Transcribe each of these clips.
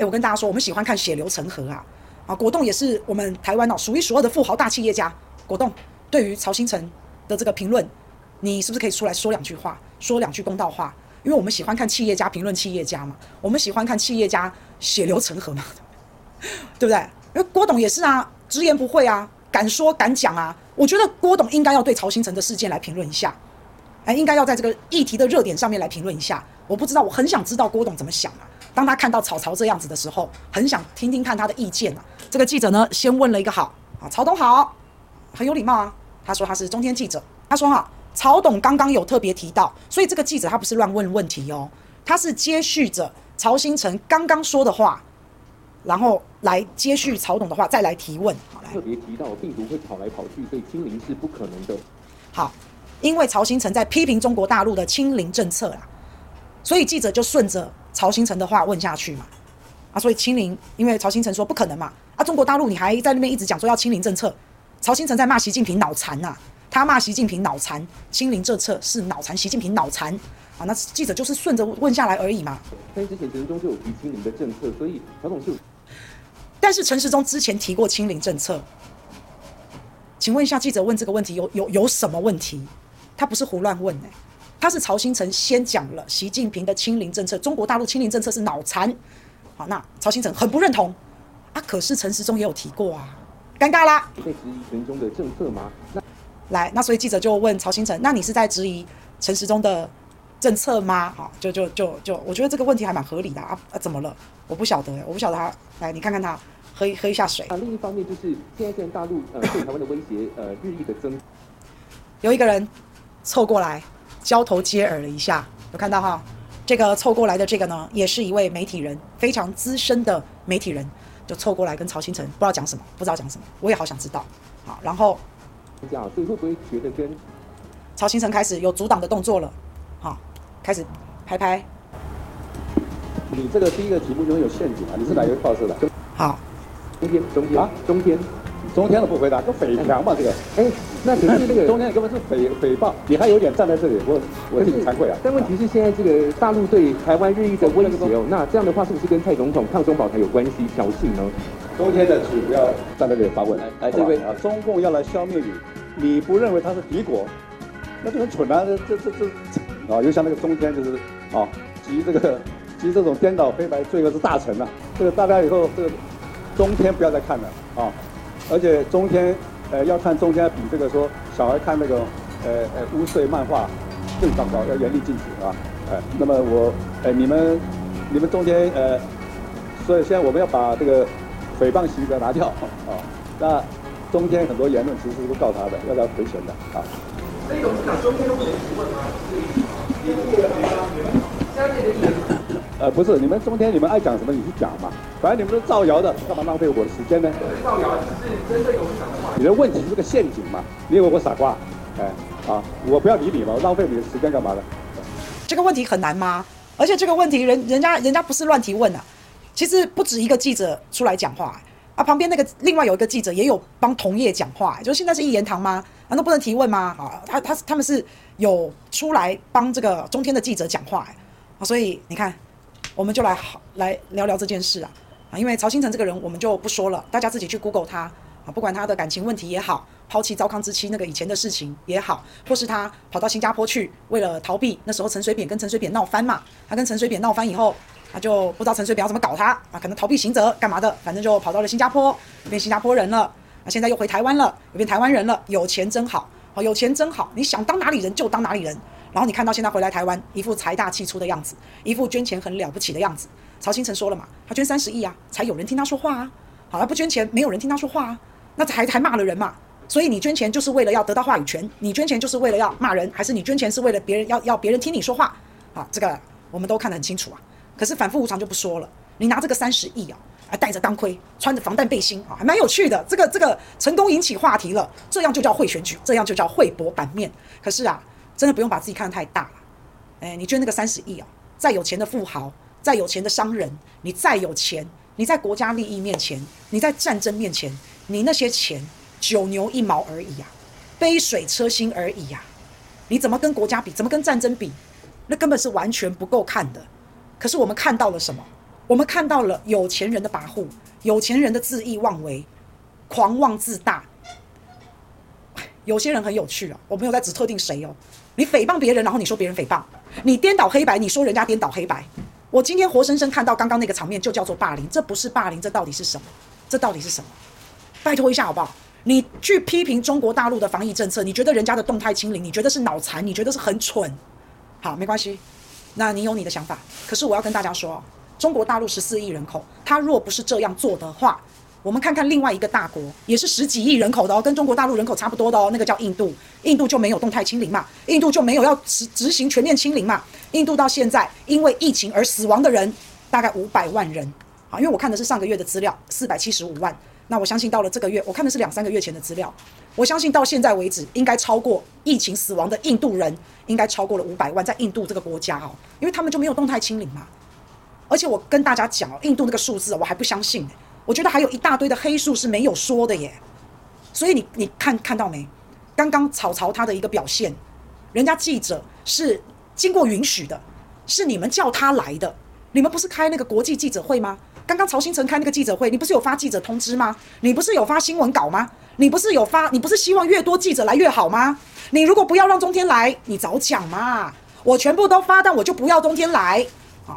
诶，我跟大家说，我们喜欢看血流成河啊。啊，果冻也是我们台湾哦数一数二的富豪大企业家。果冻对于曹新成的这个评论，你是不是可以出来说两句话，说两句公道话？因为我们喜欢看企业家评论企业家嘛，我们喜欢看企业家血流成河嘛，对不对？因为郭董也是啊，直言不讳啊，敢说敢讲啊。我觉得郭董应该要对曹新成的事件来评论一下，哎，应该要在这个议题的热点上面来评论一下。我不知道，我很想知道郭董怎么想啊。当他看到曹操这样子的时候，很想听听看他的意见啊。这个记者呢，先问了一个好啊，曹董好，很有礼貌啊。他说他是中天记者，他说哈，曹董刚刚有特别提到，所以这个记者他不是乱问问题哦，他是接续着曹新成刚刚说的话，然后来接续曹董的话再来提问。好，来特别提到病毒会跑来跑去，所以清零是不可能的。好，因为曹新成在批评中国大陆的清零政策啦，所以记者就顺着曹新成的话问下去嘛。啊，所以清零，因为曹新成说不可能嘛。啊，中国大陆你还在那边一直讲说要清零政策，曹新成在骂习近平脑残呐，他骂习近平脑残，清零政策是脑残，习近平脑残。啊，那记者就是顺着问下来而已嘛。但之前陈时中就有提清零的政策，所以曹董就。但是陈时中之前提过清零政策，请问一下记者问这个问题有有有什么问题？他不是胡乱问哎、欸，他是曹新成先讲了习近平的清零政策，中国大陆清零政策是脑残。好，那曹新成很不认同啊，可是陈时中也有提过啊，尴尬啦。被质疑陈时中的政策吗？那来，那所以记者就问曹新成，那你是在质疑陈时中的政策吗？好，就就就就，我觉得这个问题还蛮合理的啊啊，怎么了？我不晓得，我不晓得他。来，你看看他，喝喝一下水。啊，另一方面就是现在在大陆呃对台湾的威胁呃日益的增。有一个人凑过来交头接耳了一下，有看到哈？这个凑过来的这个呢，也是一位媒体人，非常资深的媒体人，就凑过来跟曹兴诚不知道讲什么，不知道讲什么，我也好想知道。好，然后这样，所以会不会觉得跟曹兴诚开始有阻挡的动作了？好。开始拍拍。你这个第一个题目就会有陷阱啊！你是哪一个报社的？好，中天，中天啊，中天，中天的不回答，都诽谤嘛这个。哎，那可是这个中天根本是诽诽谤，你还有脸站在这里，我我替你惭愧啊。但问题是现在这个大陆对台湾日益的威胁哦，那这样的话是不是跟蔡总统抗中保台有关系？挑衅呢？中天的请不要站在这里发问。哎，这位啊，中共要来消灭你，你不认为他是敌国，那就很蠢啊！这这这这。啊，就像那个中天，就是啊，集这个集这种颠倒黑白罪恶之大成啊。这个大家以后这个中天不要再看了啊，而且中天呃要看中天比这个说小孩看那个呃呃污秽漫画更糟糕，要严厉禁止啊。呃，那么我呃你们你们中天呃，所以现在我们要把这个诽谤刑责拿掉啊。那中天很多言论其实是告他的，要要赔钱的啊。所以董事长中天都不能提问吗？呃，不是，你们中天你们爱讲什么你去讲嘛，反正你们都造谣的，干嘛浪费我的时间呢？造谣只是针对董事长的话。你的问题是个陷阱嘛？你以为我傻瓜？哎，啊，我不要理你嘛，我浪费你的时间干嘛呢？这个问题很难吗？而且这个问题人人家人家不是乱提问啊，其实不止一个记者出来讲话啊，旁边那个另外有一个记者也有帮同业讲话，就是现在是一言堂吗？难道不能提问吗？啊，他他他们是。有出来帮这个中天的记者讲话啊，所以你看，我们就来好来聊聊这件事啊啊，因为曹兴诚这个人我们就不说了，大家自己去 Google 他啊，不管他的感情问题也好，抛弃糟糠之妻那个以前的事情也好，或是他跑到新加坡去为了逃避那时候陈水扁跟陈水扁闹翻嘛，他跟陈水扁闹翻以后，他就不知道陈水扁要怎么搞他啊，可能逃避刑责干嘛的，反正就跑到了新加坡，变新加坡人了啊，现在又回台湾了，又变台湾人了，有钱真好。好，有钱真好，你想当哪里人就当哪里人。然后你看到现在回来台湾，一副财大气粗的样子，一副捐钱很了不起的样子。曹兴诚说了嘛，他捐三十亿啊，才有人听他说话啊。好，他不捐钱，没有人听他说话啊，那还还骂了人嘛。所以你捐钱就是为了要得到话语权，你捐钱就是为了要骂人，还是你捐钱是为了别人要要别人听你说话？啊，这个我们都看得很清楚啊。可是反复无常就不说了，你拿这个三十亿啊。还带着钢盔，穿着防弹背心啊，还蛮有趣的。这个这个成功引起话题了，这样就叫会选举，这样就叫会博版面。可是啊，真的不用把自己看得太大了。哎，你捐那个三十亿啊，再有钱的富豪，再有钱的商人，你再有钱，你在国家利益面前，你在战争面前，你那些钱九牛一毛而已呀，杯水车薪而已呀。你怎么跟国家比？怎么跟战争比？那根本是完全不够看的。可是我们看到了什么？我们看到了有钱人的跋扈，有钱人的恣意妄为，狂妄自大。有些人很有趣啊，我没有在指特定谁哦。你诽谤别人，然后你说别人诽谤；你颠倒黑白，你说人家颠倒黑白。我今天活生生看到刚刚那个场面，就叫做霸凌。这不是霸凌，这到底是什么？这到底是什么？拜托一下好不好？你去批评中国大陆的防疫政策，你觉得人家的动态清零，你觉得是脑残，你觉得是很蠢。好，没关系，那你有你的想法。可是我要跟大家说，中国大陆十四亿人口，他若不是这样做的话，我们看看另外一个大国，也是十几亿人口的哦，跟中国大陆人口差不多的哦，那个叫印度。印度就没有动态清零嘛？印度就没有要执执行全面清零嘛？印度到现在因为疫情而死亡的人大概五百万人。好，因为我看的是上个月的资料，四百七十五万。那我相信到了这个月，我看的是两三个月前的资料。我相信到现在为止，应该超过疫情死亡的印度人，应该超过了五百万，在印度这个国家哦，因为他们就没有动态清零嘛。而且我跟大家讲哦，印度那个数字我还不相信，我觉得还有一大堆的黑数是没有说的耶。所以你你看看到没？刚刚草草他的一个表现，人家记者是经过允许的，是你们叫他来的，你们不是开那个国际记者会吗？刚刚曹兴诚开那个记者会，你不是有发记者通知吗？你不是有发新闻稿吗？你不是有发？你不是希望越多记者来越好吗？你如果不要让中天来，你早讲嘛！我全部都发，但我就不要中天来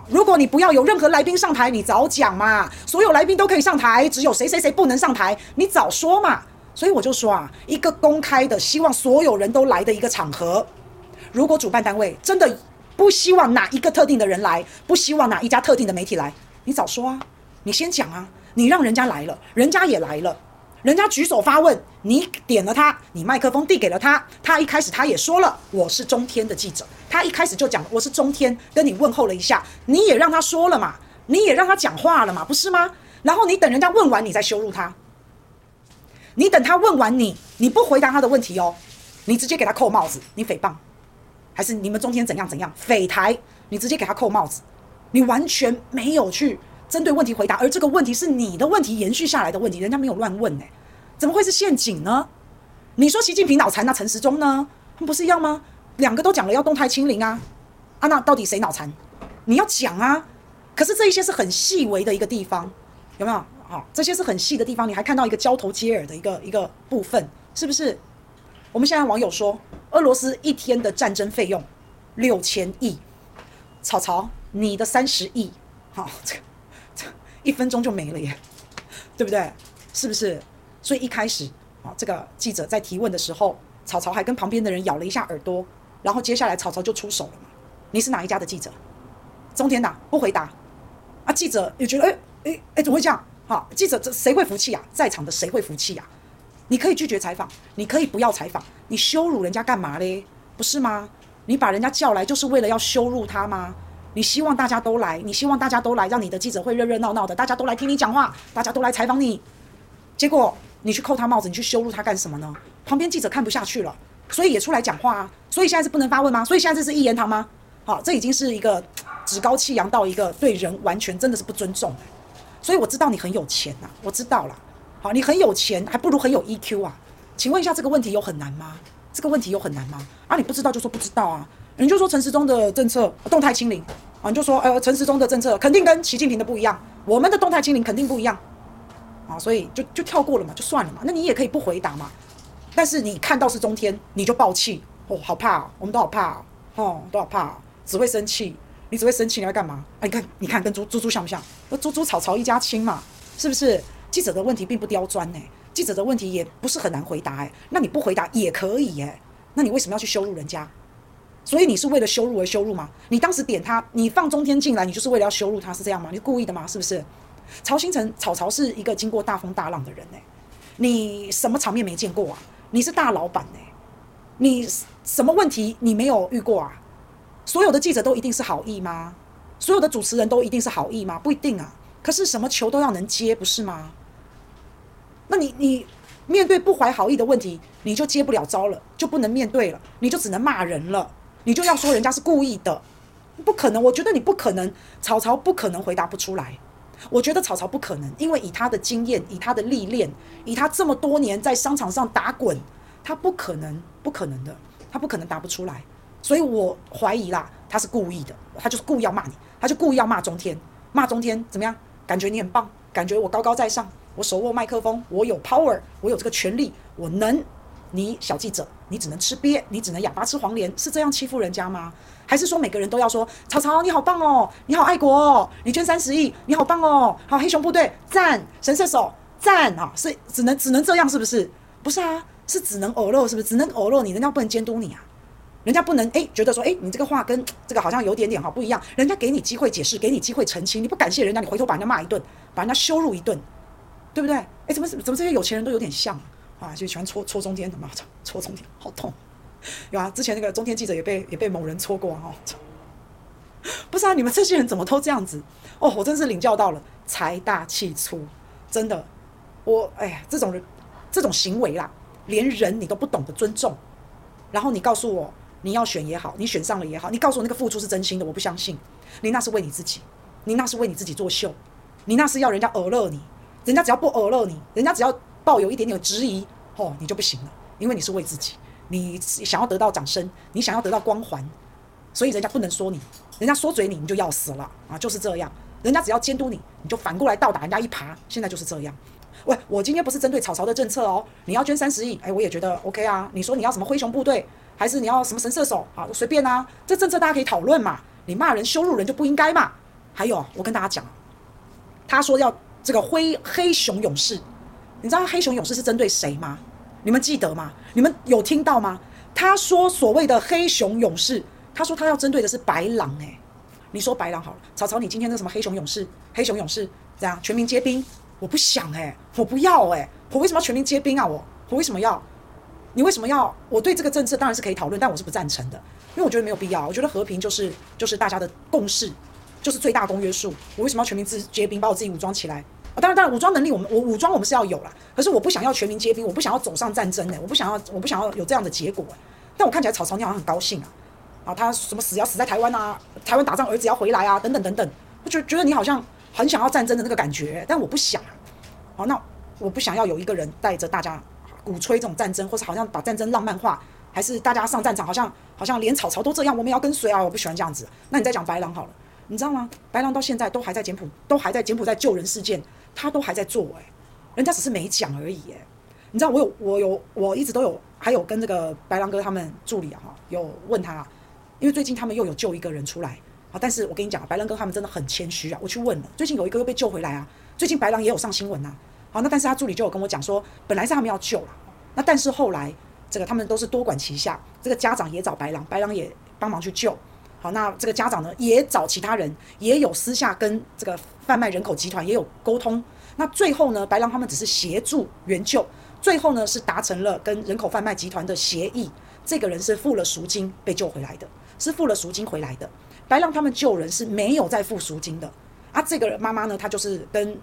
如果你不要有任何来宾上台，你早讲嘛！所有来宾都可以上台，只有谁谁谁不能上台，你早说嘛！所以我就说啊，一个公开的，希望所有人都来的一个场合，如果主办单位真的不希望哪一个特定的人来，不希望哪一家特定的媒体来，你早说啊！你先讲啊！你让人家来了，人家也来了，人家举手发问，你点了他，你麦克风递给了他，他一开始他也说了，我是中天的记者，他一开始就讲我是中天，跟你问候了一下，你也让他说了嘛，你也让他讲话了嘛，不是吗？然后你等人家问完，你再羞辱他，你等他问完你，你不回答他的问题哦，你直接给他扣帽子，你诽谤，还是你们中天怎样怎样匪台，你直接给他扣帽子，你完全没有去。针对问题回答，而这个问题是你的问题延续下来的问题，人家没有乱问哎，怎么会是陷阱呢？你说习近平脑残，那陈时中呢？他们不是一样吗？两个都讲了要动态清零啊，啊，那到底谁脑残？你要讲啊。可是这一些是很细微的一个地方，有没有？好，这些是很细的地方，你还看到一个交头接耳的一个一个部分，是不是？我们现在网友说，俄罗斯一天的战争费用六千亿，草草，你的三十亿，好这个。一分钟就没了耶，对不对？是不是？所以一开始啊，这个记者在提问的时候，草草还跟旁边的人咬了一下耳朵，然后接下来草草就出手了嘛。你是哪一家的记者？中天党不回答啊？记者也觉得，哎哎哎，怎么会这样？好，记者这谁会服气啊？在场的谁会服气啊？你可以拒绝采访，你可以不要采访，你羞辱人家干嘛嘞？不是吗？你把人家叫来就是为了要羞辱他吗？你希望大家都来，你希望大家都来，让你的记者会热热闹闹的，大家都来听你讲话，大家都来采访你。结果你去扣他帽子，你去羞辱他干什么呢？旁边记者看不下去了，所以也出来讲话啊。所以现在是不能发问吗？所以现在这是一言堂吗？好，这已经是一个趾高气扬到一个对人完全真的是不尊重。所以我知道你很有钱呐，我知道了。好，你很有钱，还不如很有 EQ 啊。请问一下，这个问题有很难吗？这个问题有很难吗？啊，你不知道就说不知道啊。你就说陈时中的政策动态清零啊，你就说呃陈时中的政策肯定跟习近平的不一样，我们的动态清零肯定不一样啊，所以就就跳过了嘛，就算了嘛。那你也可以不回答嘛。但是你看到是中天，你就爆气哦，好怕，我们都好怕哦，都好怕，只会生气。你只会生气，你要干嘛？啊，你看你看跟猪猪猪像不像？那猪猪草草一家亲嘛，是不是？记者的问题并不刁钻呢，记者的问题也不是很难回答哎，那你不回答也可以哎，那你为什么要去羞辱人家？所以你是为了羞辱而羞辱吗？你当时点他，你放中天进来，你就是为了要羞辱他，是这样吗？你故意的吗？是不是？曹兴诚，草草是一个经过大风大浪的人呢、你什么场面没见过啊？你是大老板呢、你什么问题你没有遇过啊？所有的记者都一定是好意吗？所有的主持人都一定是好意吗？不一定啊。可是什么球都要能接，不是吗？那你你面对不怀好意的问题，你就接不了招了，就不能面对了，你就只能骂人了。你就要说人家是故意的，不可能。我觉得你不可能，草草不可能回答不出来。我觉得草草不可能，因为以他的经验，以他的历练，以他这么多年在商场上打滚，他不可能，不可能的，他不可能答不出来。所以我怀疑啦，他是故意的，他就是故意要骂你，他就故意要骂中天。骂中天怎么样？感觉你很棒，感觉我高高在上，我手握麦克风，我有 power，我有这个权利，我能。你小记者，你只能吃鳖，你只能哑巴吃黄连，是这样欺负人家吗？还是说每个人都要说曹操你好棒哦，你好爱国哦，你捐三十亿，你好棒哦，好黑熊部队赞，神射手赞啊，是只能只能这样是不是？不是啊，是只能偶漏是不是？只能偶漏你，人家不能监督你啊，人家不能诶觉得说诶你这个话跟这个好像有点点哈不一样，人家给你机会解释，给你机会澄清，你不感谢人家，你回头把人家骂一顿，把人家羞辱一顿，对不对？诶怎么怎么这些有钱人都有点像？啊就喜欢戳戳中间的嘛戳戳中间，好痛！有啊，之前那个中天记者也被也被某人戳过啊哦。不是啊，你们这些人怎么都这样子？哦，我真是领教到了财大气粗，真的，我哎呀，这种人这种行为啦，连人你都不懂得尊重，然后你告诉我你要选也好，你选上了也好，你告诉我那个付出是真心的，我不相信，你那是为你自己，你那是为你自己作秀，你那是要人家耳乐你，人家只要不耳乐你，人家只要。抱有一点点质疑，哦，你就不行了，因为你是为自己，你想要得到掌声，你想要得到光环，所以人家不能说你，人家说嘴你，你就要死了啊，就是这样。人家只要监督你，你就反过来倒打人家一耙。现在就是这样。喂，我今天不是针对草草的政策哦，你要捐三十亿，哎，我也觉得 OK 啊。你说你要什么灰熊部队，还是你要什么神射手啊？随便啊，这政策大家可以讨论嘛。你骂人羞辱人就不应该嘛。还有，我跟大家讲，他说要这个灰黑熊勇士。你知道黑熊勇士是针对谁吗？你们记得吗？你们有听到吗？他说所谓的黑熊勇士，他说他要针对的是白狼诶、你说白狼好了，曹操你今天那什么黑熊勇士，黑熊勇士这样全民皆兵，我不想诶、我不要诶、我为什么要全民皆兵啊？我我为什么要？你为什么要？我对这个政策当然是可以讨论，但我是不赞成的，因为我觉得没有必要。我觉得和平就是就是大家的共识，就是最大公约数。我为什么要全民自皆兵，把我自己武装起来？当然，当然，武装能力我们我武装我们是要有啦。可是我不想要全民皆兵，我不想要走上战争呢、我不想要，我不想要有这样的结果、欸。但我看起来草草你好像很高兴啊，啊，他什么死要死在台湾啊，台湾打仗儿子要回来啊，等等等等，我觉觉得你好像很想要战争的那个感觉、但我不想。好，那我不想要有一个人带着大家鼓吹这种战争，或是好像把战争浪漫化，还是大家上战场好像好像连草草都这样，我们要跟随啊，我不喜欢这样子。那你再讲白狼好了，你知道吗？白狼到现在都还在柬埔，都还在柬埔寨救人事件。他都还在做哎、人家只是没讲而已哎、你知道我有我有我一直都有还有跟这个白狼哥他们助理啊哈有问他、啊，因为最近他们又有救一个人出来啊，但是我跟你讲白狼哥他们真的很谦虚啊，我去问了，最近有一个又被救回来啊，最近白狼也有上新闻呐、啊，好那但是他助理就有跟我讲说，本来是他们要救了，那但是后来这个他们都是多管齐下，这个家长也找白狼，白狼也帮忙去救。好，那这个家长呢，也找其他人，也有私下跟这个贩卖人口集团也有沟通。那最后呢，白狼他们只是协助援救，最后呢是达成了跟人口贩卖集团的协议。这个人是付了赎金被救回来的，是付了赎金回来的。白狼他们救人是没有再付赎金的啊。这个妈妈呢，她就是跟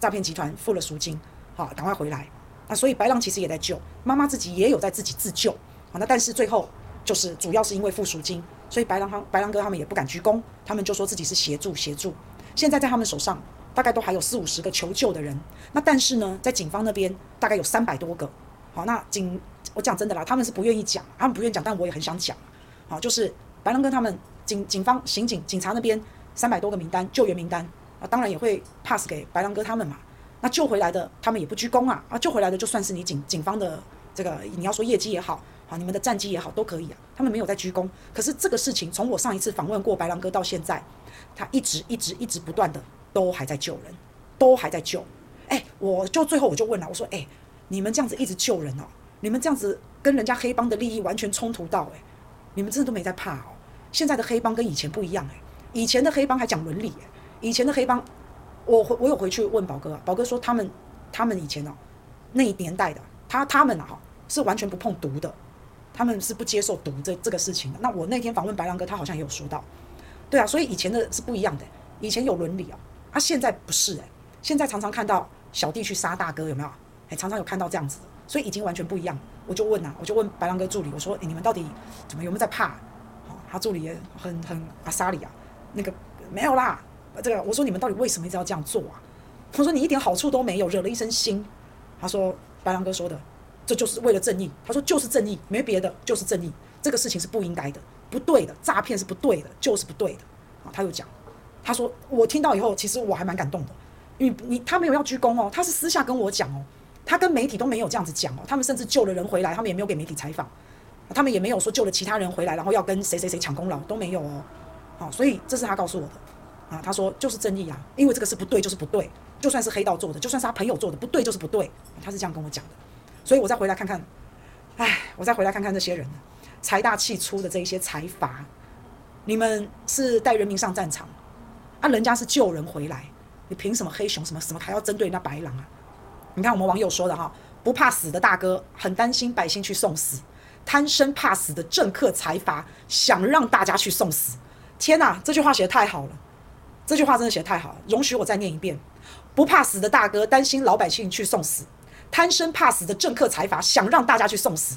诈骗集团付了赎金，好，赶快回来。那所以白狼其实也在救，妈妈自己也有在自己自救。好，那但是最后就是主要是因为付赎金。所以白狼他白狼哥他们也不敢鞠躬，他们就说自己是协助协助。现在在他们手上大概都还有四五十个求救的人，那但是呢，在警方那边大概有三百多个。好，那警我讲真的啦，他们是不愿意讲，他们不愿意讲，但我也很想讲。好，就是白狼哥他们警警方刑警警察那边三百多个名单救援名单啊，当然也会 pass 给白狼哥他们嘛。那救回来的他们也不鞠躬啊啊，救回来的就算是你警警方的这个你要说业绩也好。你们的战绩也好，都可以啊。他们没有在鞠躬，可是这个事情从我上一次访问过白狼哥到现在，他一直一直一直不断的都还在救人，都还在救。哎、我就最后我就问了，我说，哎、你们这样子一直救人哦，你们这样子跟人家黑帮的利益完全冲突到，哎，你们真的都没在怕哦。现在的黑帮跟以前不一样，哎，以前的黑帮还讲伦理，以前的黑帮，我回我有回去问宝哥，宝哥说他们他们以前哦那一年代的，他他们啊哈是完全不碰毒的。他们是不接受毒这这个事情的。那我那天访问白狼哥，他好像也有说到，对啊，所以以前的是不一样的，以前有伦理啊，啊，现在不是哎，现在常常看到小弟去杀大哥，有没有？哎，常常有看到这样子的，所以已经完全不一样。我就问啊，我就问白狼哥助理，我说，哎，你们到底怎么有没有在怕？好，他助理也很很阿萨里啊，那个没有啦，这个我说你们到底为什么一直要这样做啊？我说你一点好处都没有，惹了一身腥。他说白狼哥说的。这就是为了正义，他说就是正义，没别的，就是正义。这个事情是不应该的，不对的，诈骗是不对的，就是不对的。啊，他又讲，他说我听到以后，其实我还蛮感动的，因为你他没有要鞠躬哦，他是私下跟我讲哦，他跟媒体都没有这样子讲哦，他们甚至救了人回来，他们也没有给媒体采访，他们也没有说救了其他人回来，然后要跟谁谁谁抢功劳都没有哦，好，所以这是他告诉我的。啊，他说就是正义啊，因为这个是不对就是不对，就算是黑道做的，就算是他朋友做的，不对就是不对，他是这样跟我讲的，所以我再回来看看，哎，我再回来看看这些人，财大气粗的这一些财阀，你们是带人民上战场。啊、人家是救人回来，你凭什么黑熊什么什么还要针对那白狼啊？你看我们网友说的哈，不怕死的大哥很担心百姓去送死，贪生怕死的政客财阀想让大家去送死。天哪，这句话写得太好了，这句话真的写的太好了。容许我再念一遍：不怕死的大哥担心老百姓去送死，贪生怕死的政客财阀想让大家去送死。